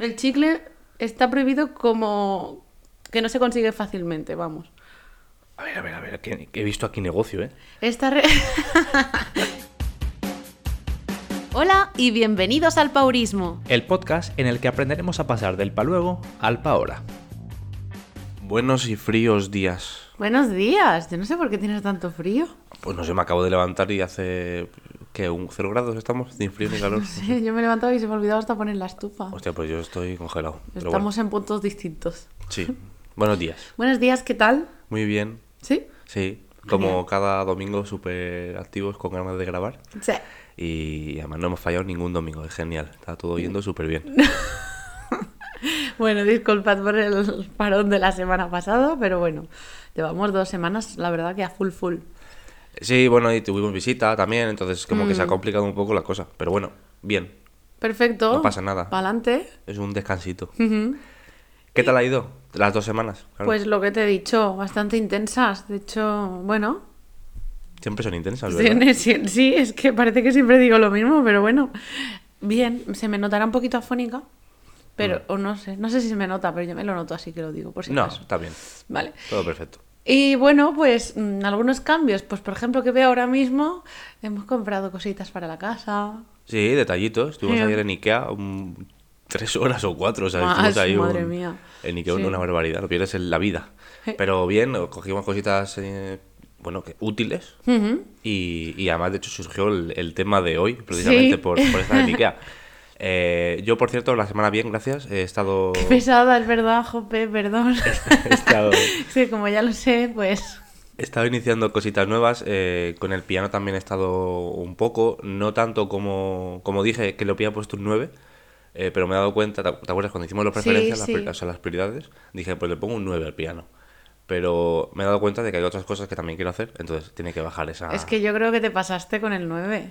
El chicle está prohibido como que no se consigue fácilmente, vamos. A ver, a ver, a ver, que, que he visto aquí negocio, ¿eh? Esta re- Hola y bienvenidos al Paurismo. El podcast en el que aprenderemos a pasar del pa luego al pa ahora. Buenos y fríos días. Buenos días. Yo no sé por qué tienes tanto frío. Pues no sé, me acabo de levantar y hace. ¿Qué? ¿Un cero grados estamos? Sin frío ni calor. Sí, yo me he levantado y se me ha olvidado hasta poner la estufa. Hostia, pues yo estoy congelado. Estamos en puntos distintos. sí. Buenos días. Buenos días, ¿qué tal? Muy bien. ¿Sí? Sí. Como cada domingo súper activos con ganas de grabar. Sí. Y además no hemos fallado ningún domingo. Es genial. Está todo yendo súper bien. Bueno, disculpad por el parón de la semana pasada, pero bueno, llevamos dos semanas, la verdad que a full full. Sí, bueno, y tuvimos visita también, entonces como que se ha Mm. complicado un poco la cosa. Pero bueno, bien. Perfecto. No pasa nada. Pa'lante. Es un descansito. ¿Qué tal ha ido? Las dos semanas. claro. Pues lo que te he dicho, bastante intensas. De hecho, bueno, Siempre son intensas, ¿verdad? sí, sí, es que parece que siempre digo lo mismo, pero bueno, bien, se me notará un poquito afónica, pero, o no sé, no sé si se me nota, pero yo me lo noto así que lo digo, por si Mm. No, acaso. está bien. Vale. Todo perfecto. Y bueno, pues mm, algunos cambios, pues por ejemplo que veo ahora mismo, hemos comprado cositas para la casa. Sí, detallitos. Estuvimos Sí. ayer en Ikea un- tres horas o cuatro. O sea, estuvimos ahí madre un- mía. en Ikea Sí. una barbaridad. Lo pierdes en la vida. Pero bien, cogimos cositas, eh, bueno, que útiles. Y, y además, de hecho, surgió el, el tema de hoy, precisamente Sí. por, por estar en Ikea. Eh, yo, por cierto, la semana bien, gracias. He estado... Qué pesada, es verdad, Jope, perdón. he estado... sí, como ya lo sé, pues... He estado iniciando cositas nuevas, eh, con el piano también he estado un poco, no tanto como, como dije que le había puesto un 9, eh, pero me he dado cuenta, ¿te acuerdas cuando hicimos las Sí, preferencias, las, sí. pri- o sea, las prioridades? Dije, pues le pongo un 9 al piano. Pero me he dado cuenta de que hay otras cosas que también quiero hacer, entonces tiene que bajar esa... Es que yo creo que te pasaste con el 9.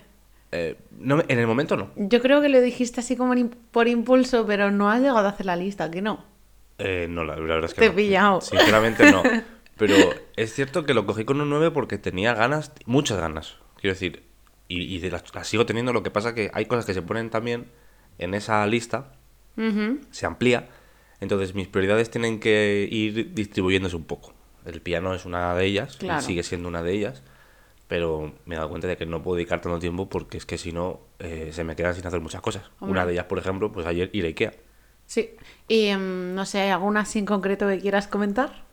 Eh, no en el momento no. Yo creo que lo dijiste así como por impulso, pero no has llegado a hacer la lista, que no. Eh, no, la, la verdad es que Te he no. pillado. Sinceramente no. Pero es cierto que lo cogí con un 9 porque tenía ganas, muchas ganas. Quiero decir, y, y de las, las sigo teniendo. Lo que pasa que hay cosas que se ponen también en esa lista, Ujú. se amplía. Entonces mis prioridades tienen que ir distribuyéndose un poco. El piano es una de ellas, Claro. sigue siendo una de ellas. Pero me he dado cuenta de que no puedo dedicar tanto tiempo porque es que si no eh, se me quedan sin hacer muchas cosas. Hombre. Una de ellas, por ejemplo, pues ayer ir a Ikea. Sí. Y em, no sé, ¿alguna así en concreto que quieras comentar?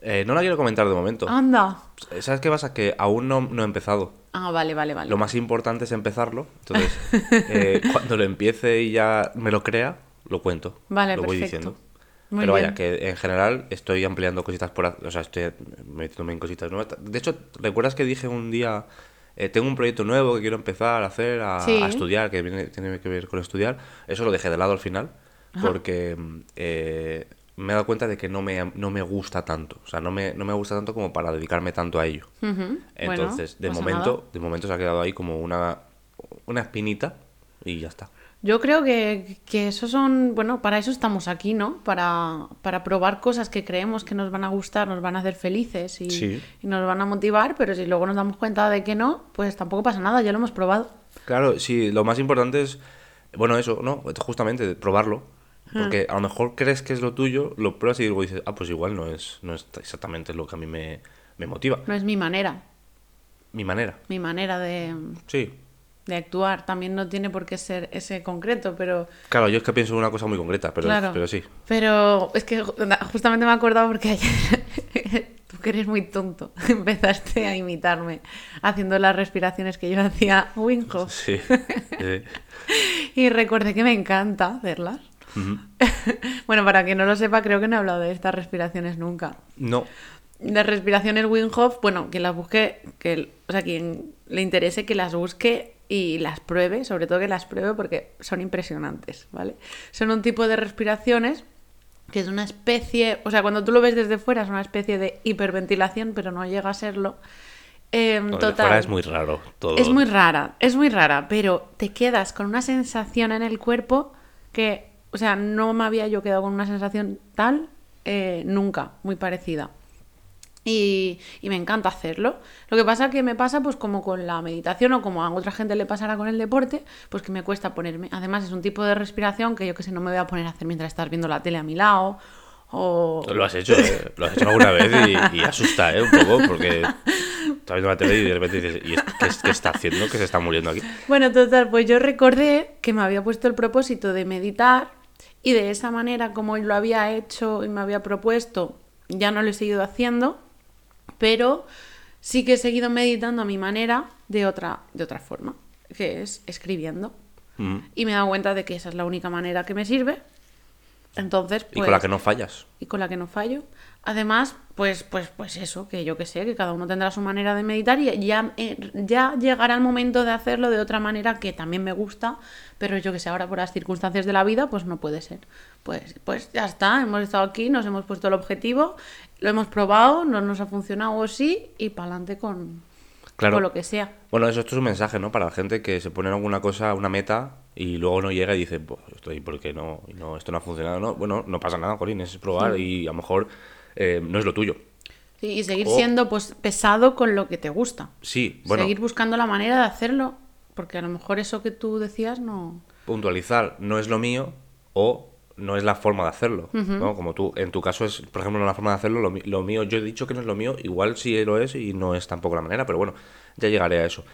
Eh, no la quiero comentar de momento. Anda. ¿Sabes qué pasa? Que aún no, no he empezado. Ah, vale, vale, vale. Lo más importante es empezarlo. Entonces, eh, cuando lo empiece y ya me lo crea, lo cuento. Vale, lo voy diciendo. Muy Pero vaya, bien. que en general estoy ampliando cositas por... O sea, estoy metiéndome en cositas nuevas. De hecho, ¿recuerdas que dije un día... eh, tengo un proyecto nuevo que quiero empezar a hacer, a, Sí. a estudiar, que viene- tiene que ver con estudiar? Eso lo dejé de lado al final, porque eh, me he dado cuenta de que no me, no me gusta tanto. O sea, no me, no me gusta tanto como para dedicarme tanto a ello. Entonces, de momento, nada. de momento se ha quedado ahí como una, una espinita y ya está. Yo creo que, que eso son, bueno, para eso estamos aquí, ¿no? Para, para probar cosas que creemos que nos van a gustar, nos van a hacer felices y, Sí. y nos van a motivar, pero si luego nos damos cuenta de que no, pues tampoco pasa nada, ya lo hemos probado. Claro, sí, lo más importante es, bueno, eso, ¿no? Justamente probarlo. Porque a lo mejor crees que es lo tuyo, lo pruebas y luego dices, ah, pues igual no es, no es exactamente lo que a mí me, me motiva. No es mi manera, Mi manera. mi manera de, Sí. De actuar. También no tiene por qué ser ese concreto, pero Claro, yo es que pienso en una cosa muy concreta, pero, claro. pero sí. Pero es que ju- justamente me he acordado porque ayer, tú que eres muy tonto, empezaste a imitarme haciendo las respiraciones que yo hacía Winhoff. Sí. sí. Y recordé que me encanta hacerlas. Bueno, para quien no lo sepa, creo que no he hablado de estas respiraciones nunca. No. De respiraciones Wim Hof, bueno, que las busque, que, o sea, quien le interese que las busque y las pruebe, sobre todo que las pruebe porque son impresionantes, ¿vale? Son un tipo de respiraciones que es una especie, o sea, cuando tú lo ves desde fuera es una especie de hiperventilación, pero no llega a serlo. Eh, Lo de total. fuera es muy raro todo. Es muy rara, es muy rara, pero te quedas con una sensación en el cuerpo que, o sea, no me había yo quedado con una sensación tal eh, nunca, muy parecida. Y, y me encanta hacerlo. Lo que pasa que me pasa, pues como con la meditación o como a otra gente le pasará con el deporte, pues que me cuesta ponerme. Además, es un tipo de respiración que yo que sé, no me voy a poner a hacer mientras estás viendo la tele a mi lado. O... Lo has hecho, ¿eh? Lo has hecho alguna vez y, y asusta, ¿eh? Un poco, porque estás viendo la tele y de repente dices, ¿y qué, qué está haciendo? Que se está muriendo aquí. Bueno, total, pues yo recordé que me había puesto el propósito de meditar y de esa manera como lo había hecho y me había propuesto, ya no lo he seguido haciendo, pero sí que he seguido meditando a mi manera de otra, de otra forma, que es escribiendo. Mm. Y me he dado cuenta de que esa es la única manera que me sirve. Entonces, Y pues, con la que no fallas. y con la que no fallo. Además, pues, pues, pues eso, que yo que sé, que cada uno tendrá su manera de meditar y ya, eh, ya llegará el momento de hacerlo de otra manera que también me gusta, pero yo que sé, ahora por las circunstancias de la vida, pues no puede ser. Pues, pues ya está, hemos estado aquí, nos hemos puesto el objetivo, lo hemos probado, no nos ha funcionado o sí, y para adelante con, Claro. con lo que sea. Bueno, eso esto es un mensaje, ¿no? Para la gente que se pone en alguna cosa, una meta, y luego no llega y dice, pues estoy porque no, no, esto no ha funcionado, ¿no? Bueno, no pasa nada, Corín, es probar y a lo mejor eh, no es lo tuyo. Sí, y seguir O- siendo pues pesado con lo que te gusta. Sí, bueno, Seguir buscando la manera de hacerlo, porque a lo mejor eso que tú decías no... puntualizar no es lo mío o no es la forma de hacerlo, ¿no? Como tú, en tu caso es, por ejemplo, no la forma de hacerlo, lo, lo mío, yo he dicho que no es lo mío, igual sí lo es y no es tampoco la manera, pero bueno, ya llegaré a eso.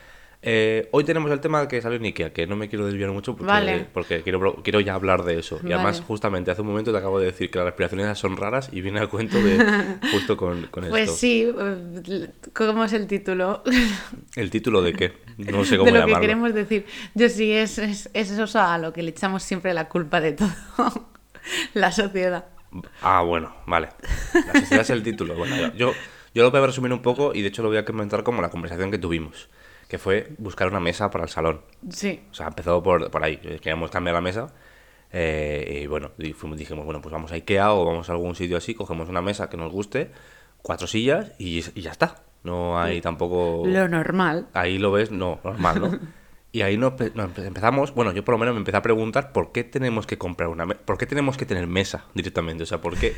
Eh, hoy tenemos el tema que salió en Ikea, que no me quiero desviar mucho porque, Vale. porque quiero, ya hablar de eso. Y además, justamente hace un momento te acabo de decir que las respiraciones son raras y viene al cuento de justo con, con Pues esto. sí, eh, ¿cómo es el título? ¿El título de qué? No sé cómo de lo llamarlo. que queremos decir. Yo sí, es, es, es eso a lo que le echamos siempre la culpa de todo. la sociedad. Ah, bueno, vale. La sociedad es el título. Bueno, yo, yo lo voy a resumir un poco y de hecho lo voy a comentar como la conversación que tuvimos, que fue buscar una mesa para el salón. Sí. O sea, empezó por, por ahí. Queríamos cambiar la mesa. eh, y bueno, dijimos, bueno, pues vamos a Ikea o vamos a algún sitio así, cogemos una mesa que nos guste, cuatro sillas y, y ya está. No hay tampoco... Lo normal. Ahí lo ves, no, normal, ¿no? Y ahí nos, pe- nos empe- empezamos, bueno, yo por lo menos me empecé a preguntar por qué tenemos que comprar una mesa, por qué tenemos que tener mesa directamente, o sea, por qué,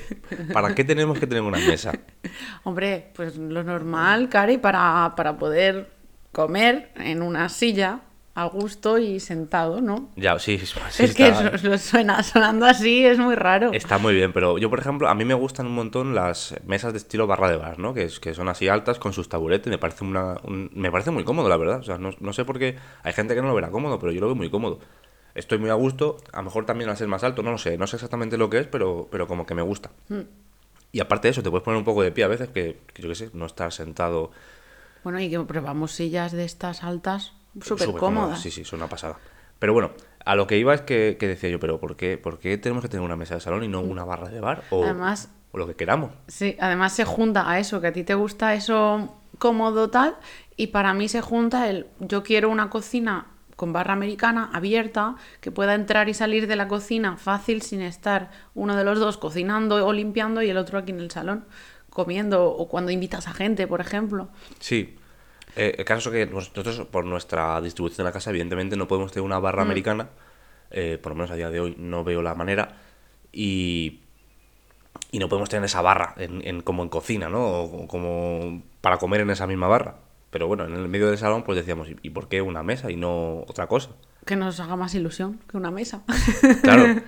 para qué tenemos que tener una mesa. Hombre, pues lo normal, Cari, para, para poder comer en una silla a gusto y sentado, ¿no? Ya, sí, sí, es que está, eso- lo suena sonando así, es muy raro. está muy bien, pero yo, por ejemplo, a mí me gustan un montón las mesas de estilo barra de bar, ¿no? Que, es, que son así altas con sus taburetes, me parece una, un- me parece muy cómodo, la verdad, o sea, no, no sé por qué, hay gente que no lo verá cómodo, pero yo lo veo muy cómodo. Estoy muy a gusto, a lo mejor también al ser más alto, no lo sé, no sé exactamente lo que es, pero, pero como que me gusta. Y aparte de eso, te puedes poner un poco de pie a veces, que, que yo qué sé, no estar sentado Bueno, y que probamos sillas de estas altas súper cómodas. Sí, sí, son una pasada. Pero bueno, a lo que iba es que, que decía yo, pero ¿por qué, ¿por qué tenemos que tener una mesa de salón y no una barra de bar? O, Además- o lo que queramos. Sí, además se junta a eso, que a ti te gusta eso cómodo tal, y para mí se junta el yo quiero una cocina con barra americana abierta, que pueda entrar y salir de la cocina fácil sin estar uno de los dos cocinando o limpiando y el otro aquí en el salón comiendo o cuando invitas a gente, por ejemplo. Sí. Eh, el caso es que nosotros, por nuestra distribución de la casa, evidentemente no podemos tener una barra americana. eh, por lo menos a día de hoy no veo la manera. Y, y no podemos tener esa barra en, en- como en cocina, ¿no? O, como para comer en esa misma barra. Pero bueno, en el medio del salón pues decíamos, ¿y, y por qué una mesa y no otra cosa? Que nos haga más ilusión que una mesa. Claro.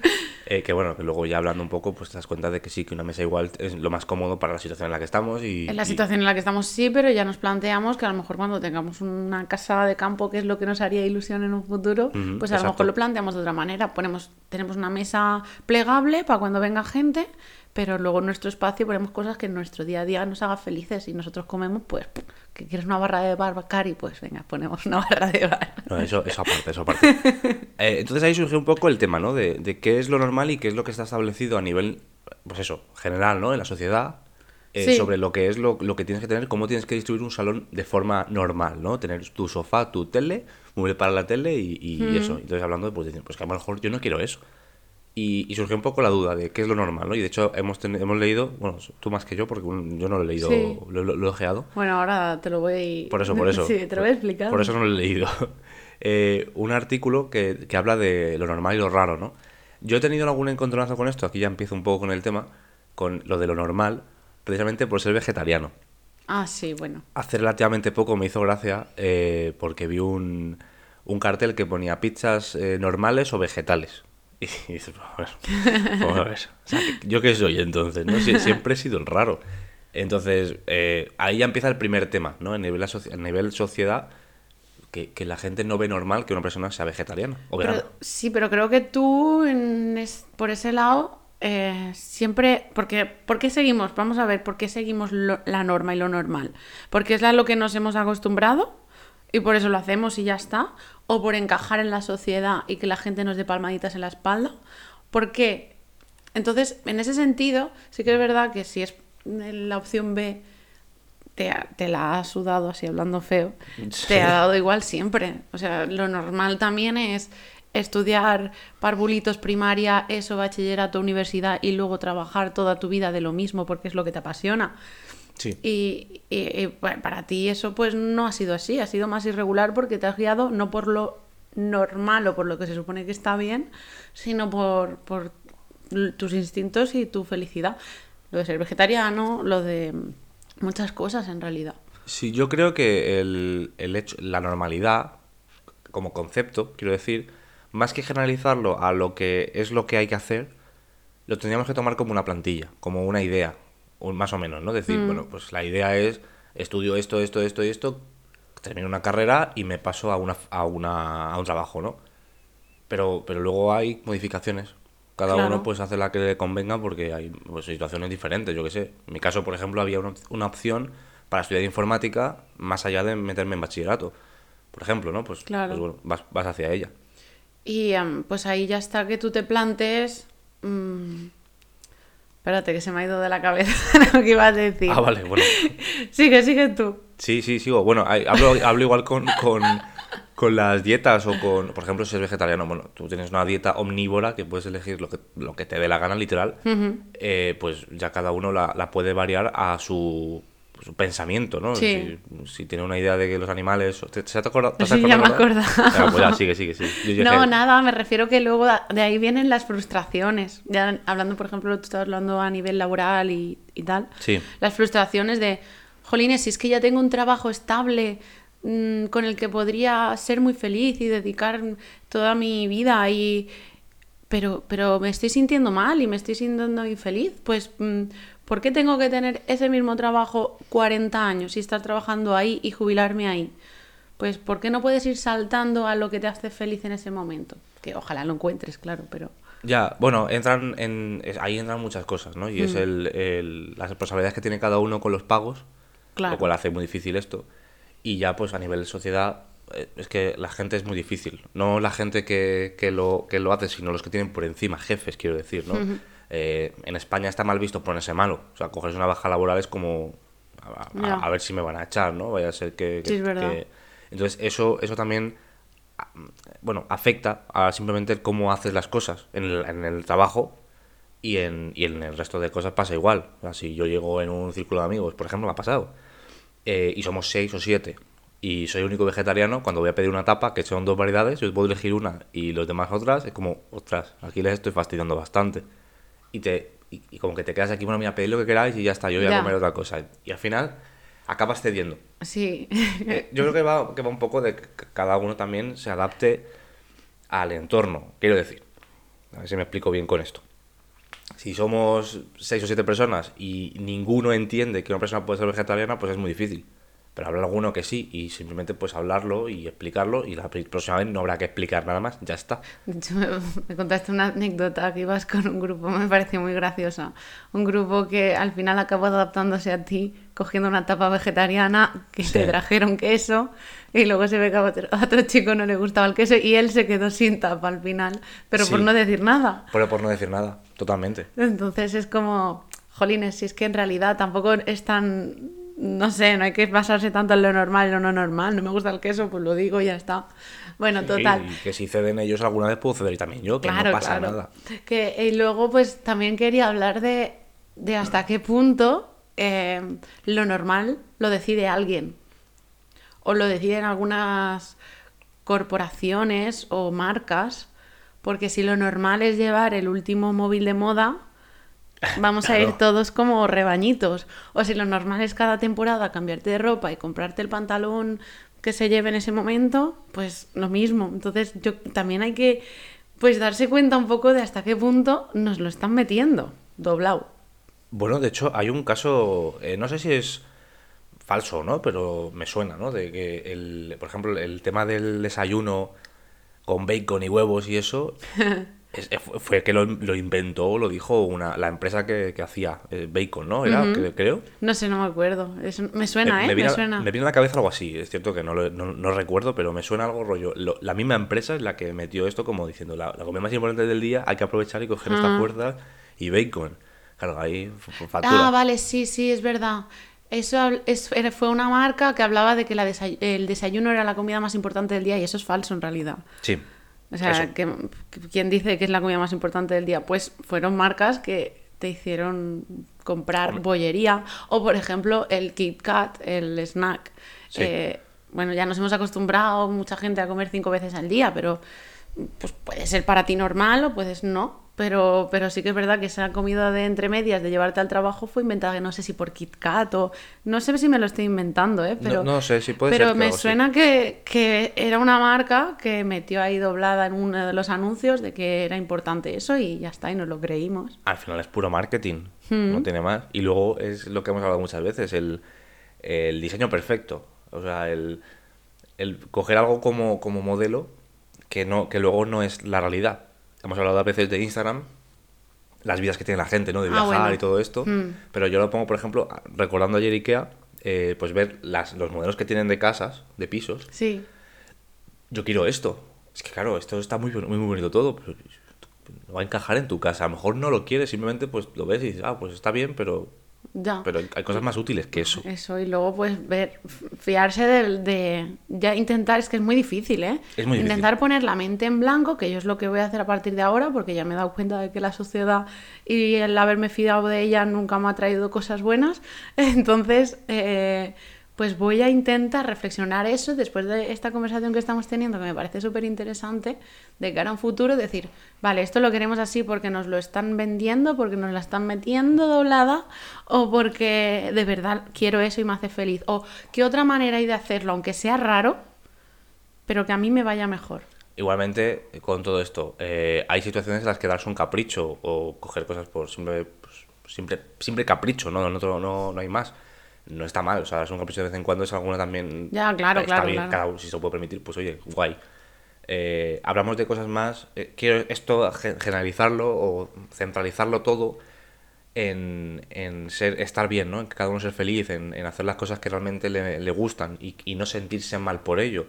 Eh, que bueno, que luego ya hablando un poco, pues te das cuenta de que sí, que una mesa igual es lo más cómodo para la situación en la que estamos. Y, En la y- situación en la que estamos sí, pero ya nos planteamos que a lo mejor cuando tengamos una casa de campo, que es lo que nos haría ilusión en un futuro, Ujú, pues a lo exacto. mejor lo planteamos de otra manera. Ponemos, tenemos una mesa plegable para cuando venga gente, pero luego en nuestro espacio ponemos cosas que en nuestro día a día nos haga felices y nosotros comemos, pues, que quieres una barra de bar, Cari, pues venga, ponemos una barra de bar. No, eso, eso aparte, eso aparte. Eh, entonces ahí surge un poco el tema, ¿no? De, de qué es lo normal y qué es lo que está establecido a nivel, pues eso, general, ¿no? En la sociedad. eh, Sí. Sobre lo que es lo, lo que tienes que tener, cómo tienes que distribuir un salón de forma normal, ¿no? Tener tu sofá, tu tele, mueble para la tele y, y eso. Entonces hablando, pues, de, pues que a lo mejor yo no quiero eso. Y, y surgió un poco la duda de qué es lo normal, ¿no? Y de hecho hemos, ten- hemos leído, bueno, tú más que yo, porque yo no lo he leído, Sí. lo, lo- lo he ojeado. Bueno, ahora te lo voy... Por eso, por eso. Sí, te lo voy explicando. Por eso no lo he leído. Eh, un artículo que, que habla de lo normal y lo raro, ¿no? Yo he tenido algún encontronazo con esto, aquí ya empiezo un poco con el tema, con lo de lo normal, precisamente por ser vegetariano. Ah, sí, bueno. Hace relativamente poco me hizo gracia eh, porque vi un, un cartel que ponía pizzas eh, normales o vegetales. Y dices, vamos a ver. O sea, ¿yo qué soy entonces? ¿no? Sie- siempre he sido el raro. Entonces, eh, ahí ya empieza el primer tema, ¿no? A nivel, a nivel sociedad, que, que la gente no ve normal que una persona sea vegetariana o vegana. Pero- sí, pero creo que tú, en es- por ese lado, eh, siempre. Porque, ¿Por qué seguimos? Vamos a ver, ¿por qué seguimos lo- la norma y lo normal? ¿Porque es a lo que nos hemos acostumbrado y por eso lo hacemos y ya está? ¿O por encajar en la sociedad y que la gente nos dé palmaditas en la espalda? ¿Por qué? Entonces, en ese sentido, sí que es verdad que si es la opción B, te, ha- te la ha sudado así hablando feo, Sí. te ha dado igual siempre. O sea, lo normal también es estudiar parvulitos primaria, eso, bachillerato, universidad y luego trabajar toda tu vida de lo mismo porque es lo que te apasiona. Sí. Y, y- y, bueno, para ti eso pues no ha sido así, ha sido más irregular porque te has guiado no por lo normal o por lo que se supone que está bien, sino por, por tus instintos y tu felicidad. Lo de ser vegetariano, lo de muchas cosas en realidad. Sí, yo creo que el, el hecho, la normalidad, como concepto, quiero decir, más que generalizarlo a lo que es lo que hay que hacer, lo tendríamos que tomar como una plantilla, como una idea, más o menos, ¿no? Decir, bueno, pues la idea es estudio esto, esto, esto y esto, termino una carrera y me paso a, una, a, una, a un trabajo, ¿no? Pero, pero luego hay modificaciones. Cada Claro. uno pues hace la que le convenga porque hay pues, situaciones diferentes, yo qué sé. En mi caso, por ejemplo, había una, una opción para estudiar informática más allá de meterme en bachillerato. Por ejemplo, ¿no? Pues, Claro. pues bueno, vas, vas hacia ella. Y em, pues ahí ya está que tú te plantes... mm, Espérate, que se me ha ido de la cabeza lo que ibas a decir. Ah, vale, bueno. Sigue, sigue tú. Sí, sí, sigo. Bueno, hablo, hablo igual con, con, con las dietas o con, por ejemplo, si eres vegetariano, bueno, tú tienes una dieta omnívora que puedes elegir lo que, lo que te dé la gana, literal, eh, pues ya cada uno la, la puede variar a su, su pensamiento, ¿no? Sí. Si, si tiene una idea de que los animales... ¿Te, te? ¿Te Sí, ya me acordaba. Pues ya, sigue, sigue, sigue. Yo No, nada, me refiero que luego de ahí vienen las frustraciones. Ya hablando, por ejemplo, tú estabas hablando a nivel laboral y, y tal. Sí. Las frustraciones de, jolines, si es que ya tengo un trabajo estable mm, con el que podría ser muy feliz y dedicar toda mi vida y... Pero, pero me estoy sintiendo mal y me estoy sintiendo infeliz. Pues, mm, ¿por qué tengo que tener ese mismo trabajo 40 años y estar trabajando ahí y jubilarme ahí? Pues, ¿por qué no puedes ir saltando a lo que te hace feliz en ese momento? Que ojalá lo encuentres, claro, pero... Ya, bueno, entran en, ahí entran muchas cosas, ¿no? Y Mm. es el, el- las responsabilidades que tiene cada uno con los pagos, Claro. lo cual hace muy difícil esto. Y ya, pues a nivel de sociedad, eh, es que la gente es muy difícil. No la gente que, que lo, que lo hace, sino los que tienen por encima, jefes, quiero decir, ¿no? Eh, en España está mal visto ponerse malo. O sea, cogerse una baja laboral es como... A, a- Ya. a ver si me van a echar, ¿no? Vaya a ser que... que- Sí, es verdad. que- Entonces, eso, eso también bueno, afecta a simplemente cómo haces las cosas en el, en el trabajo y en, y en el resto de cosas pasa igual. O sea, si yo llego en un círculo de amigos, por ejemplo, me ha pasado, eh, y somos seis o siete, y soy el único vegetariano, cuando voy a pedir una tapa, que son dos variedades, yo puedo elegir una y los demás otras, es como, ostras, aquí les estoy fastidiando bastante. Y, te, y, y como que te quedas aquí, bueno, mira, pedid lo que queráis y ya está, yo voy Ya. a comer otra cosa. Y al final acabas cediendo. Sí. Eh, yo creo que va, que va un poco de que cada uno también se adapte al entorno. Quiero decir, a ver si me explico bien con esto. Si somos seis o siete personas y ninguno entiende que una persona puede ser vegetariana, pues es muy difícil. Pero habrá alguno que sí, y simplemente pues hablarlo y explicarlo, y la pr- próxima vez no habrá que explicar nada más, ya está. Hecho, me, contaste una anécdota que ibas con un grupo, me pareció muy graciosa. Un grupo que al final acabó adaptándose a ti, cogiendo una tapa vegetariana, que Sí. te trajeron queso, y luego se ve que a otro, a otro chico no le gustaba el queso y él se quedó sin tapa al final, pero por Sí. no decir nada. Pero por no decir nada, totalmente. Entonces es como, jolines, si es que en realidad tampoco es tan, no sé, no hay que basarse tanto en lo normal y lo no normal. No me gusta el queso, pues lo digo y ya está. Bueno, total. Y que si ceden ellos alguna vez puedo ceder también yo, que Claro, no pasa claro. nada. Que, y luego, pues también quería hablar de, de hasta qué punto eh, lo normal lo decide alguien. O lo deciden algunas corporaciones o marcas. Porque si lo normal es llevar el último móvil de moda, vamos a ir todos como rebañitos. O si lo normal es cada temporada cambiarte de ropa y comprarte el pantalón que se lleve en ese momento, pues lo mismo. Entonces yo también hay que pues darse cuenta un poco de hasta qué punto nos lo están metiendo doblado. Bueno, de hecho, hay un caso, eh, no sé si es falso o no, pero me suena, ¿no? De que, el, por ejemplo, el tema del desayuno con bacon y huevos y eso, es- eh, fue- que lo, lo inventó, o lo dijo una, la empresa que, que hacía eh, bacon, ¿no? Era, cre- creo. No sé, no me acuerdo. Es- me suena, ¿eh? me, Me, viene a, suena. me viene a la cabeza algo así. Es cierto que no lo no, no recuerdo, pero me suena algo rollo. lo- la misma empresa es la que metió esto como diciendo, la, la comida más importante del día, hay que aprovechar y coger esta fuerza y bacon. Claro, ahí factura. Ah, vale, sí, sí, es verdad. Eso es- fue una marca que hablaba de que la desay- el desayuno era la comida más importante del día y eso es falso en realidad. Sí. O sea, que, que- ¿quién dice que es la comida más importante del día? Pues fueron marcas que te hicieron comprar bollería. O, por ejemplo, el Kit Kat, el snack. Sí. Eh, bueno, ya nos hemos acostumbrado mucha gente a comer cinco veces al día, pero pues puede ser para ti normal o puedes no. Pero, pero sí que es verdad que esa comida de entre medias de llevarte al trabajo fue inventada, no sé si por Kit Kat o... No sé si me lo estoy inventando, ¿eh? Pero, no sé, sí puede pero ser me algo suena que, que era una marca que metió ahí doblada en uno de los anuncios de que era importante eso y ya está, y nos lo creímos. Al final es puro marketing, Hmm. no tiene más. Y luego es lo que hemos hablado muchas veces, el, el diseño perfecto. O sea, el, el coger algo como, como modelo que, no, que luego no es la realidad. Hemos hablado a veces de Instagram, las vidas que tiene la gente, ¿no? De Ah, viajar bueno. y todo esto. Mm. Pero yo lo pongo, por ejemplo, recordando ayer Ikea, eh, pues ver las, los modelos que tienen de casas, de pisos. Sí, Yo quiero esto. Es que claro, esto está muy, muy, muy bonito todo, pero no va a encajar en tu casa. A lo mejor no lo quieres, simplemente pues lo ves y dices, ah, pues está bien, pero, ya. pero hay- cosas más útiles que eso. Eso, y luego pues ver, fiarse del- de, ya intentar, es que es muy difícil, ¿eh? Es muy difícil. Intentar poner la mente en blanco, que yo es lo que voy a hacer a partir de ahora, porque ya me he dado cuenta de que la sociedad y el haberme fiado de ella nunca me ha traído cosas buenas. Entonces, eh, pues voy a intentar reflexionar eso después de esta conversación que estamos teniendo, que me parece súper interesante, de cara a un futuro, decir, vale, esto lo queremos así porque nos lo están vendiendo, porque nos la están metiendo doblada, o porque de verdad quiero eso y me hace feliz. O qué otra manera hay de hacerlo, aunque sea raro, pero que a mí me vaya mejor. Igualmente, con todo esto, eh, hay situaciones en las que darse un capricho o coger cosas por simple, pues, simple capricho, ¿no? No, no, no, no hay más. No está mal, o sea, es un capricho de vez en cuando, es alguna también. Ya, claro, está claro, bien, claro. cada uno, si se puede permitir, pues oye, guay. Eh, hablamos de cosas más. eh, quiero esto ge- generalizarlo o centralizarlo todo en, en ser, estar bien, ¿no? En que cada uno ser feliz, en, en hacer las cosas que realmente le, le gustan y, y no sentirse mal por ello.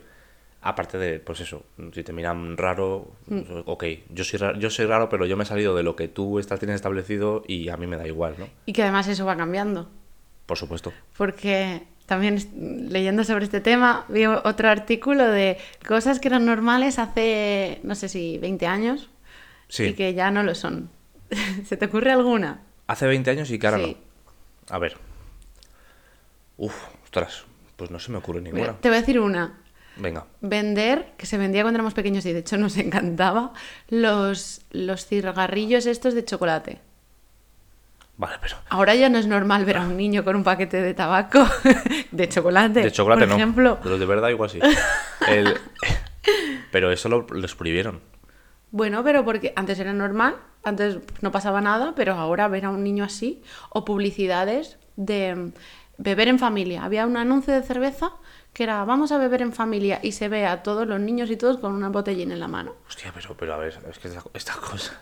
Aparte de, pues eso, si te miran raro, Mm. pues, ok, yo soy, raro, yo soy raro, pero yo me he salido de lo que tú estás, tienes establecido y a mí me da igual, ¿no? Y que además eso va cambiando. Por supuesto. porque también leyendo sobre este tema vi otro artículo de cosas que eran normales hace, no sé si 20 años Sí. y que ya no lo son. ¿Se te ocurre alguna? Hace 20 años y que ahora Sí. no. A ver. Uf, ostras, pues no se me ocurre Mira, ninguna. te voy a decir una. Venga. Vender, que se vendía cuando éramos pequeños y de hecho nos encantaba, los, los cigarrillos estos de chocolate. Vale, pero. Ahora ya no es normal ver a un niño con un paquete de tabaco de chocolate. De chocolate por no. ejemplo. De los de verdad igual sí. El- Pero eso lo, los prohibieron. Bueno, pero porque antes era normal, antes no pasaba nada, pero ahora ver a un niño así, o publicidades de mm, beber en familia. Había un anuncio de cerveza que era vamos a beber en familia y se ve a todos los niños y todos con una botellín en la mano. Hostia, pero, pero a ver, es que esta- estas cosas.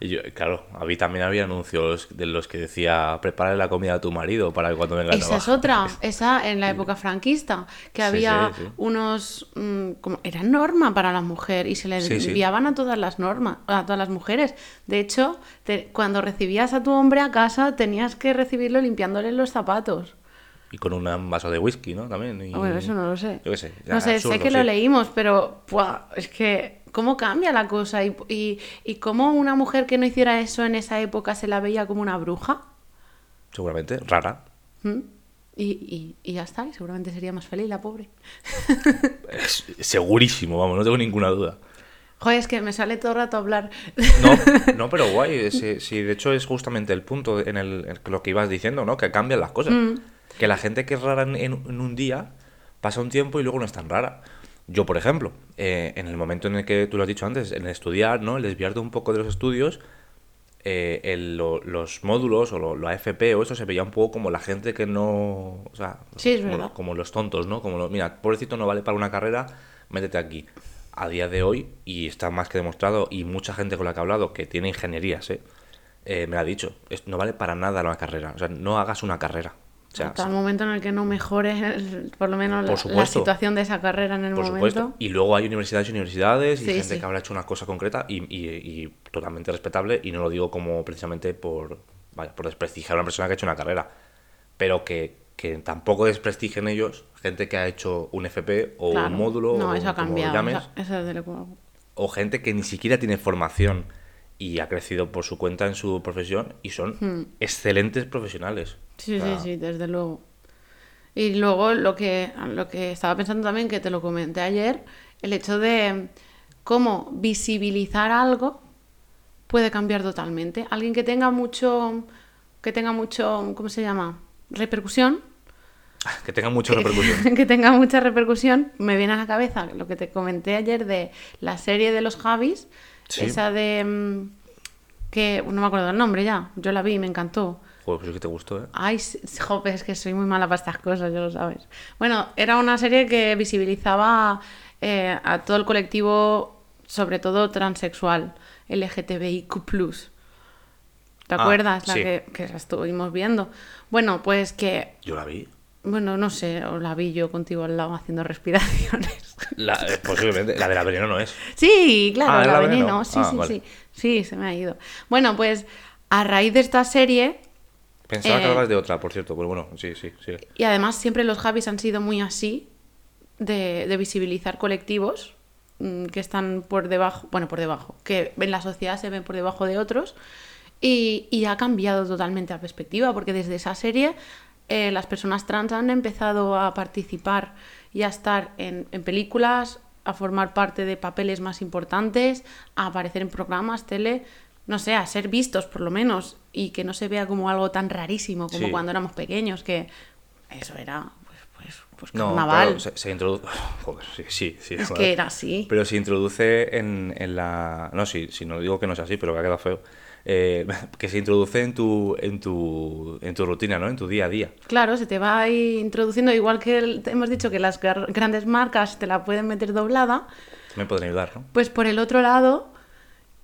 Y yo, claro, a mí también había anuncios de los que decía prepara la comida a tu marido para que cuando venga Esa es trabajar". otra, esa en la época franquista, que Sí, había sí, sí. unos... mm, como, era norma para la mujer y se le enviaban a todas las normas, a todas las mujeres. De hecho, te- cuando recibías a tu hombre a casa tenías que recibirlo limpiándole los zapatos. Y con un vaso de whisky, ¿no? También. y- Ah, Bueno, eso no lo sé. Yo qué sé. No sé, sé absurdo, que lo leímos, pero ¡buah! es que cómo cambia la cosa y, y, y cómo una mujer que no hiciera eso en esa época se la veía como una bruja. Seguramente, rara. ¿Mm? Y, y, y ya está, y seguramente sería más feliz la pobre. Es- segurísimo, vamos, no tengo ninguna duda. Joder, es que me sale todo el rato hablar. No, no, pero guay. Si, si de hecho es justamente el punto en, el, en lo que ibas diciendo, ¿no? Que cambian las cosas. Mm. Que la gente que es rara en, en un día pasa un tiempo y luego no es tan rara. Yo, por ejemplo, eh, en el momento en el que tú lo has dicho antes, en estudiar, ¿no? El desviarte un poco de los estudios, eh, el- lo- los módulos o lo, lo AFP o eso se veía un poco como la gente que no. O sea, Sí, es como, verdad. como los tontos, ¿no? Como, lo- mira, pobrecito no vale para una carrera, métete aquí. A día de hoy, y está más que demostrado, y mucha gente con la que he hablado que tiene ingenierías, ¿eh? Eh, me lo ha dicho, no vale para nada una carrera. O sea, no hagas una carrera. O sea, Hasta el momento en el que no mejores, por lo menos, la- Por la, supuesto. situación de esa carrera en el Por momento. supuesto. Y luego hay universidades y universidades y Sí, gente sí. que habrá hecho una cosa concreta y, y- y totalmente respetable. Y no lo digo como precisamente por, vaya, por desprestigiar a una persona que ha hecho una carrera. Pero que, que tampoco desprestigien ellos gente que ha hecho un FP o Claro. un módulo No, o eso ha cambiado. llames, Eso, eso desde luego. o gente que ni siquiera tiene formación y ha crecido por su cuenta en su profesión y son excelentes profesionales. Sí, O sea, sí, sí, desde luego. Y luego lo que, lo que estaba pensando también, que te lo comenté ayer, el hecho de cómo visibilizar algo puede cambiar totalmente. Alguien que tenga mucho, que tenga mucho, ¿cómo se llama? Repercusión, Que tenga mucha repercusión. que tenga mucha repercusión, me viene a la cabeza lo que te comenté ayer de la serie de los Javis, Sí. esa de mm, que no me acuerdo del nombre ya, yo la vi y me encantó. Joder, pues es que te gustó, ¿eh? Ay, jope, es que soy muy mala para estas cosas, ya lo sabes. Bueno, era una serie que visibilizaba eh, a todo el colectivo, sobre todo transexual, LGTBIQ+. ¿Te Ah, acuerdas? La sí. que, que la estuvimos viendo. Bueno, pues que... Yo la vi. Bueno, no sé, o la vi yo contigo al lado haciendo respiraciones. La, eh, posiblemente. La de la veneno no es. Sí, claro, Ah, ¿es la la veneno. veneno? Sí, Ah, sí, vale. sí. Sí, se me ha ido. Bueno, pues a raíz de esta serie, Pensaba que Eh, hablabas de otra, por cierto. Pero bueno, sí, sí, sí. y además siempre los Javis han sido muy así, de, de visibilizar colectivos mm, que están por debajo, bueno, por debajo, que en la sociedad se ven por debajo de otros. Y, y ha cambiado totalmente la perspectiva, porque desde esa serie eh, las personas trans han empezado a participar y a estar en, en películas, a formar parte de papeles más importantes, a aparecer en programas, tele, no sé, a ser vistos por lo menos, y que no se vea como algo tan rarísimo como Sí. cuando éramos pequeños, que eso era pues, pues, pues No, carnaval. claro, se, se introduce. Joder, sí, sí. sí, es joder. que era así. Pero se introduce en, en la. No, sí, sí, no digo que no es así, pero que ha quedado feo. Eh, que se introduce en tu, en tu en tu rutina, ¿no? En tu día a día. Claro, se te va ahí introduciendo, igual que el- hemos dicho que las grandes marcas te la pueden meter doblada, Me podrían ayudar, ¿no? pues por el otro lado,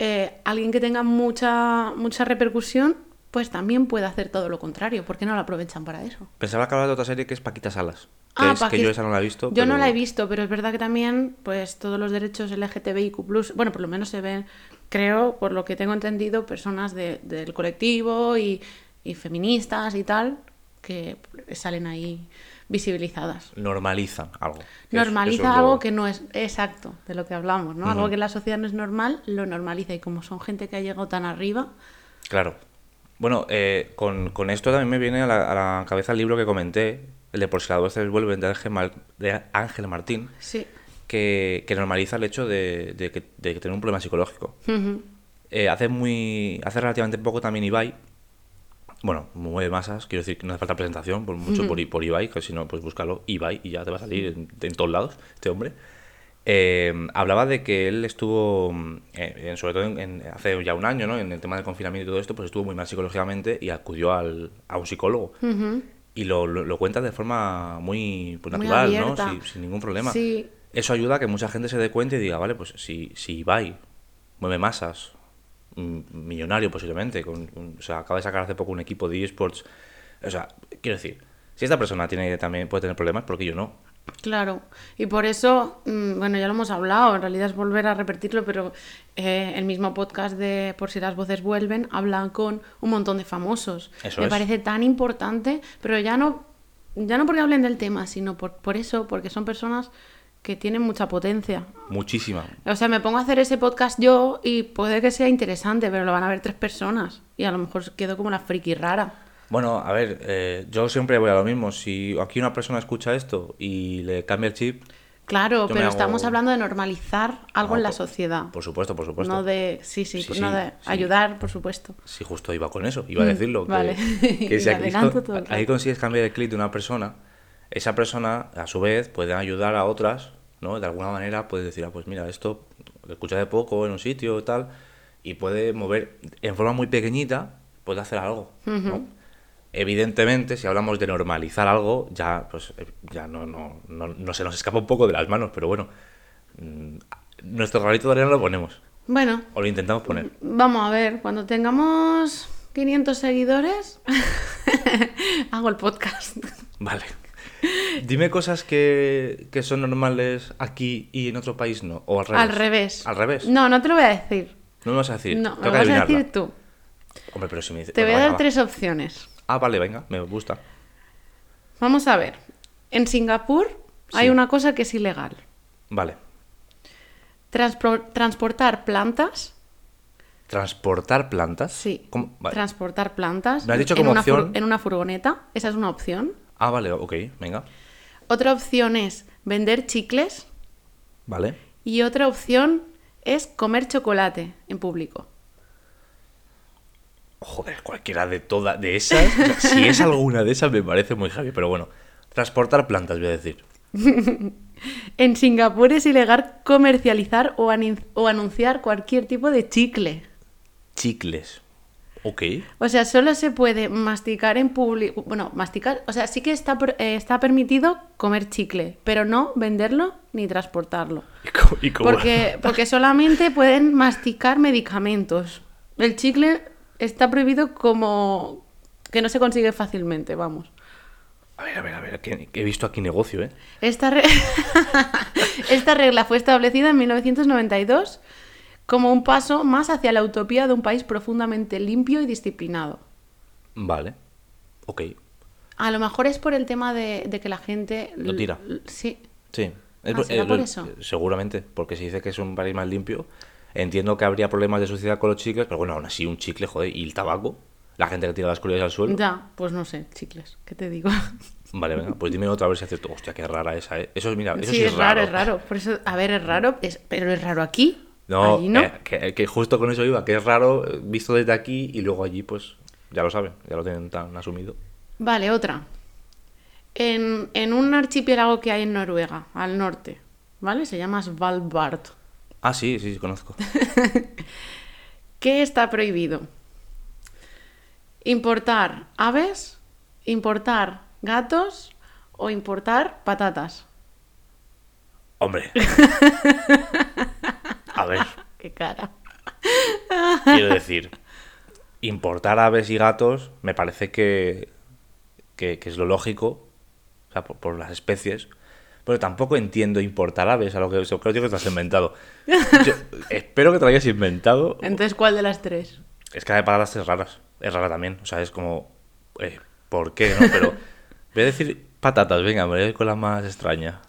eh, alguien que tenga mucha, mucha repercusión, pues también puede hacer todo lo contrario. ¿Por qué no lo aprovechan para eso? Pensaba que hablabas de otra serie que es Paquita Salas. Que Ah, es que Paqui- yo esa no la he visto. Yo no pero- la he visto, pero es verdad que también, pues todos los derechos LGTBIQ, bueno, por lo menos se ven, creo, por lo que tengo entendido, personas de- del colectivo y, y feministas y tal, que salen ahí visibilizadas. Normalizan algo. es- Normaliza lo- algo que no es exacto de lo que hablamos, ¿no? Algo que en la sociedad no es normal, lo normaliza. Y como son gente que ha llegado tan arriba, Claro. Bueno, eh, con, con esto también me viene a la, a la cabeza el libro que comenté, el de Por si las voces vuelven, de Ángel, Mar- de Ángel Martín, sí. que, que normaliza el hecho de, de tener un problema psicológico. Eh, hace muy hace relativamente poco también Ibai, bueno, mueve masas, quiero decir que no hace falta presentación, por mucho por, I- por Ibai, que si no, pues búscalo, Ibai, y ya te va a salir en, en todos lados este hombre. Eh, hablaba de que él estuvo, mm, eh, sobre todo en- en- hace ya un año, ¿no? En el tema del confinamiento y todo esto, pues estuvo muy mal psicológicamente y acudió al, a un psicólogo. Y lo, lo, lo cuenta de forma muy, pues, Muy natural, ¿no? abierta. Sin, sin ningún problema. Sí. Eso ayuda a que mucha gente se dé cuenta y diga, vale, pues si, si Ibai mueve masas, millonario posiblemente, con, con- o sea, acaba de sacar hace poco un equipo de esports, o sea, quiero decir, si esta persona tiene también puede tener problemas, ¿por qué yo no? Claro, y por eso, mm, bueno, ya lo hemos hablado, en realidad es volver a repetirlo, pero eh, el mismo podcast de Por si las voces vuelven habla con un montón de famosos. Eso Me es. parece tan importante, pero ya no, ya no porque hablen del tema, sino por, por eso, porque son personas que tienen mucha potencia. Muchísima. O sea, me pongo a hacer ese podcast yo y puede que sea interesante, pero lo van a ver tres personas y a lo mejor quedo como una friki rara. Bueno, a ver, eh, yo siempre voy a lo mismo. Si aquí una persona escucha esto y le cambia el chip, Claro, pero hago- estamos hablando de normalizar algo No, en la por- sociedad. Por supuesto, por supuesto. No de. Sí, sí, Sí, no sí, de sí. ayudar, por supuesto. Sí, justo iba con eso, iba a Mm, decirlo. Que, vale. que si aquí, todo ahí consigues cambiar el clic de una persona, esa persona, a su vez, puede ayudar a otras, ¿no? De alguna manera puedes decir, ah, pues mira, esto lo escuché de poco en un sitio tal, y puede mover en forma muy pequeñita, puede hacer algo, ¿no? Evidentemente, si hablamos de normalizar algo, ya, pues, eh, ya no, no, no, no se nos escapa un poco de las manos, pero bueno, mm, nuestro granito de arena lo ponemos, Bueno, o lo intentamos poner. vamos a ver, cuando tengamos 500 seguidores, hago el podcast. Vale. Dime cosas que, que son normales aquí y en otro país no. O al revés. Al revés. Al revés. No, no te lo voy a decir. No me vas a decir. No, me lo vas a decir tú. Hombre, pero si me dices. Te voy a dar va. tres opciones. Ah, vale, venga, me gusta. Vamos a ver. En Singapur hay una cosa que es ilegal. Vale. Transportar plantas. Transportar plantas. Sí. Transportar plantas. Me has dicho en como una opción- en una furgoneta. Esa es una opción. Ah, vale, ok, venga. Otra opción es vender chicles. Vale. Y otra opción es comer chocolate en público. Joder, cualquiera de todas de esas. o sea, si es alguna de esas, me parece muy heavy, pero bueno. Transportar plantas, voy a decir. En Singapur es ilegal comercializar o anunciar cualquier tipo de chicle. Chicles. Ok. O sea, solo se puede masticar en público. Bueno, masticar. O sea, sí que está, eh, está permitido comer chicle, pero no venderlo ni transportarlo. ¿Y cómo- y cómo- Porque, porque solamente pueden masticar medicamentos. El chicle está prohibido como que no se consigue fácilmente, vamos. A ver, a ver, a ver, que, que he visto aquí negocio, ¿eh? Esta, re- Esta regla fue establecida en 1992 como un paso más hacia la utopía de un país profundamente limpio y disciplinado. Vale. Ok. A lo mejor es por el tema de, de que la gente... Lo tira. Sí. Sí. Es Ah, por- ¿será eh, por lo- eso? Seguramente, porque si dice que es un país más limpio, entiendo que habría problemas de suciedad con los chicles, pero bueno, aún así un chicle, joder, y el tabaco, la gente que tira las colillas al suelo. Ya, pues no sé, chicles, ¿qué te digo? Vale, venga, pues dime otra vez si acierto. Hostia, qué rara esa, ¿eh? Eso es, mira, eso sí, sí, es raro, es raro. Por eso, a ver, es raro, es- pero es raro aquí. No, no. eh, que, que justo con eso iba, que es raro eh, visto desde aquí y luego allí, pues, ya lo saben, ya lo tienen tan asumido. Vale, otra. En, en un archipiélago que hay en Noruega, al norte, ¿vale? Se llama Svalbard. Ah, sí, sí, sí, conozco. ¿Qué está prohibido? Importar aves, importar gatos o importar patatas. Hombre. A ver, Qué cara. quiero decir, importar aves y gatos me parece que, que, que es lo lógico, o sea, por, por las especies. Pero tampoco entiendo importar aves, a lo que creo que te has inventado. Yo espero que te lo hayas inventado. Entonces, ¿cuál de las tres? Es que la de patatas es raras. Es rara también. O sea, es como. eh, ¿Por qué, no? Pero. Voy a decir patatas, venga, me voy a ir con la más extraña.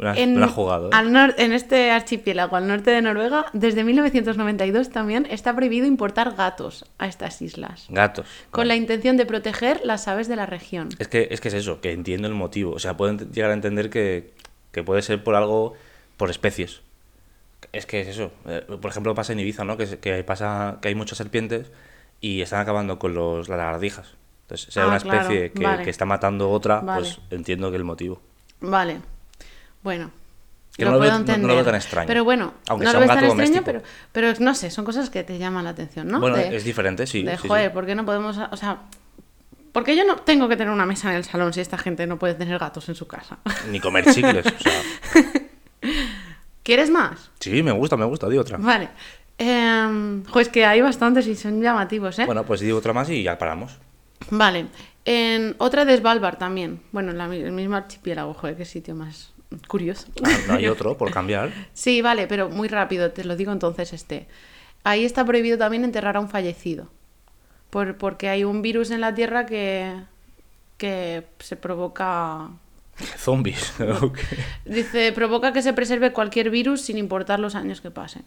Una, En, una jugada. ¿eh? al nor- en este archipiélago, al norte de Noruega, desde 1992 también está prohibido importar gatos a estas islas, Gatos. con Vale. la intención de proteger las aves de la región. Es que, es que es eso, que entiendo el motivo. O sea, puedo ent- llegar a entender que, que puede ser por algo, por especies. Es que es eso. Eh, por ejemplo, pasa en Ibiza, ¿no? Que, pasa que hay muchas serpientes y están acabando con los, las lagartijas. Entonces, si hay Ah, una claro, especie que, vale. que está matando otra, Vale. pues entiendo que el motivo. Vale. Bueno. Que lo no lo puedo veo- no- no lo entender. veo tan extraño. Pero bueno, Aunque no sea lo un ves tan extraño, pero, pero no sé, son cosas que te llaman la atención, ¿no? Bueno, De- es diferente, sí. de, sí, sí. joder, ¿por qué no podemos...? O sea, ¿por qué yo no tengo que tener una mesa en el salón si esta gente no puede tener gatos en su casa? Ni comer chicles. o sea, ¿Quieres más? sí, me gusta, me gusta, di otra. Vale. Eh, jo, es que hay bastantes y son llamativos, ¿eh? Bueno, pues di otra más y ya paramos. Vale. En otra de Svalbard también. Bueno, en la el mismo archipiélago, joder, qué sitio más curioso. Ah, no hay otro por cambiar. Sí, vale, pero muy rápido, te lo digo entonces este. Ahí está prohibido también enterrar a un fallecido. Por, porque hay un virus en la Tierra que, que se provoca... Zombies. Dice, provoca que se preserve cualquier virus sin importar los años que pasen.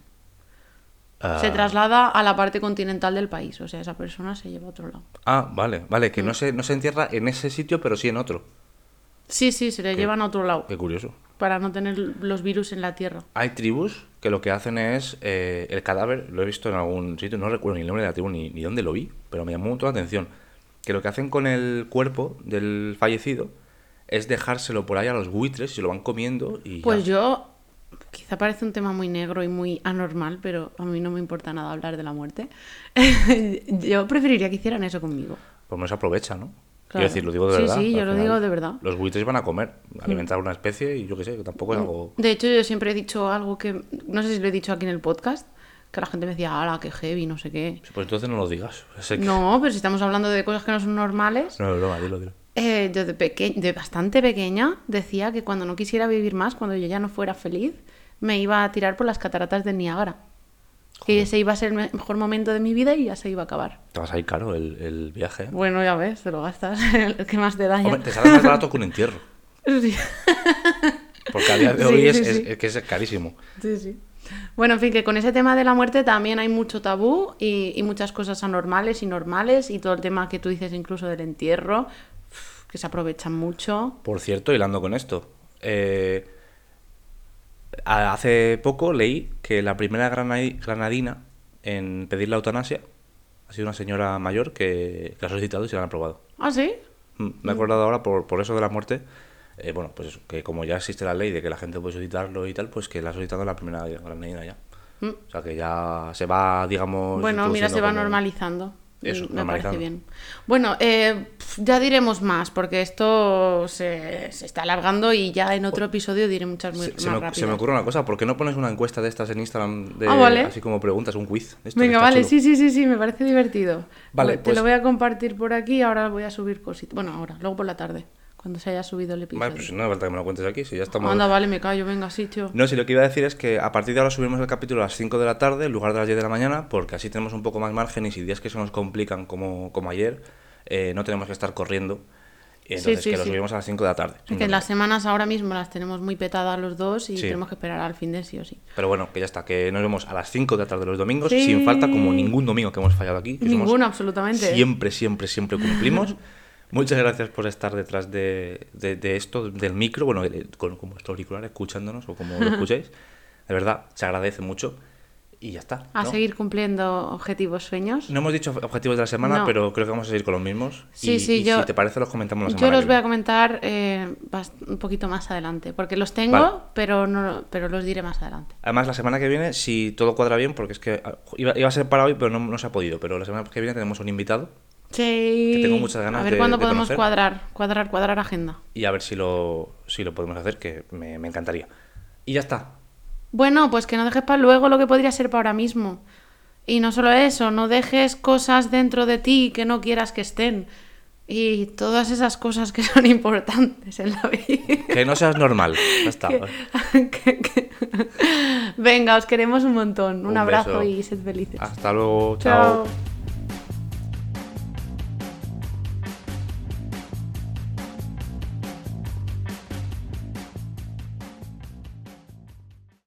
Se Ah, traslada a la parte continental del país, o sea, esa persona se lleva a otro lado. Ah, vale, vale, que no Mm. se, no se entierra en ese sitio, pero sí en otro. Sí, sí, se le llevan a otro lado. Qué curioso. para no tener los virus en la tierra. Hay tribus que lo que hacen es eh, el cadáver, lo he visto en algún sitio, no recuerdo ni el nombre de la tribu ni, ni dónde lo vi, pero me llamó mucho la atención. Que lo que hacen con el cuerpo del fallecido es dejárselo por ahí a los buitres y se lo van comiendo y Pues ya. yo, quizá parece un tema muy negro y muy anormal, pero a mí no me importa nada hablar de la muerte. yo preferiría que hicieran eso conmigo. Pues no se aprovecha, ¿no? Claro. Quiero decir, lo digo de Sí, verdad. sí, yo lo digo de verdad. Mm. Los buitres van a comer, alimentar una especie y yo qué sé, que tampoco es algo... De hecho, yo siempre he dicho algo que, no sé si lo he dicho aquí en el podcast, que la gente me decía, ala, qué heavy, no sé qué. Pues entonces no lo digas. Que- No, pero si estamos hablando de cosas que no son normales, No, es broma, dilo, dilo. Eh, yo de, peque- de bastante pequeña decía que cuando no quisiera vivir más, cuando yo ya no fuera feliz, me iba a tirar por las cataratas del Niágara. Que ese iba a ser el me- mejor momento de mi vida y ya se iba a acabar. Te vas a ir caro el, el viaje. ¿eh? Bueno, ya ves, te lo gastas. ¿Qué más te da? Hombre, te sale más barato que un entierro. Sí, Porque a día de hoy es, sí, es- sí. es que es carísimo. sí, sí. Bueno, en fin, que con ese tema de la muerte también hay mucho tabú y, y muchas cosas anormales y normales y todo el tema que tú dices incluso del entierro, que se aprovechan mucho. Por cierto, hilando con esto, eh, hace poco leí que la primera granadi- granadina en pedir la eutanasia ha sido una señora mayor que, que ha solicitado y se la han aprobado. ¿Ah, sí? Mm, Me he acordado ahora por, por eso de la muerte. eh, bueno, pues eso, que como ya existe la ley de que la gente puede solicitarlo y tal, pues que la ha solicitado la primera granadina ya. Mm. O sea que ya se va, digamos. Bueno, mira, se va como- normalizando. Eso, me parece bien. Bueno, eh, ya diremos más, porque esto se, se está alargando y ya en otro episodio diré muchas muy, Se, más se me, rápidas. se me ocurre una cosa, ¿por qué no pones una encuesta de estas en Instagram? De, Ah, vale. Así como preguntas, un quiz. esto, Venga, vale, chulo. sí, sí, sí, sí, me parece divertido. Vale, Te pues- lo voy a compartir por aquí, ahora voy a subir cositas. Bueno, ahora, luego por la tarde, cuando se haya subido el episodio. Vale, pues no hace falta que me lo cuentes aquí, si ya estamos... Anda, vale, me callo, venga, sí, tío. No, si lo que iba a decir es que a partir de ahora subimos el capítulo a las 5 de la tarde en lugar de las 10 de la mañana, porque así tenemos un poco más margen y si días que se nos complican como, como ayer, eh, no tenemos que estar corriendo. Y entonces sí, que lo sí. subimos a las 5 de la tarde. Es que las semanas ahora mismo las tenemos muy petadas los dos y Sí. tenemos que esperar al fin de sí o sí. Pero bueno, que ya está, que nos vemos a las 5 de la tarde los domingos, Sí. sin falta, como ningún domingo que hemos fallado aquí. Ninguno, absolutamente. Siempre, siempre, siempre cumplimos. Muchas gracias por estar detrás de, de- de esto, del micro, bueno, con, con vuestro auricular, escuchándonos o como lo escuchéis. De verdad, se agradece mucho. Y ya está. A ¿no? seguir cumpliendo objetivos, sueños. No hemos dicho objetivos de la semana, No. pero creo que vamos a seguir con los mismos. Sí, y, sí, y yo- si te parece, los comentamos la Yo semana los que voy a comentar eh, un poquito más adelante, porque los tengo, Vale. pero no, pero los diré más adelante. Además, la semana que viene, si todo cuadra bien, porque es que ah, iba, iba a ser para hoy, pero no, no se ha podido. Pero la semana que viene tenemos un invitado Sí. tengo muchas ganas A ver de- cuándo de podemos conocer. cuadrar, cuadrar, cuadrar agenda. y a ver si lo, si lo podemos hacer, que me, me encantaría. Y ya está. Bueno, pues que no dejes para luego lo que podría ser para ahora mismo. Y no solo eso, no dejes cosas dentro de ti que no quieras que estén. Y todas esas cosas que son importantes en la vida. Que no seas normal. Ya está. Que- que- que- Venga, os queremos un montón. Un, Un abrazo beso. y sed felices. Hasta luego. chao. Chao.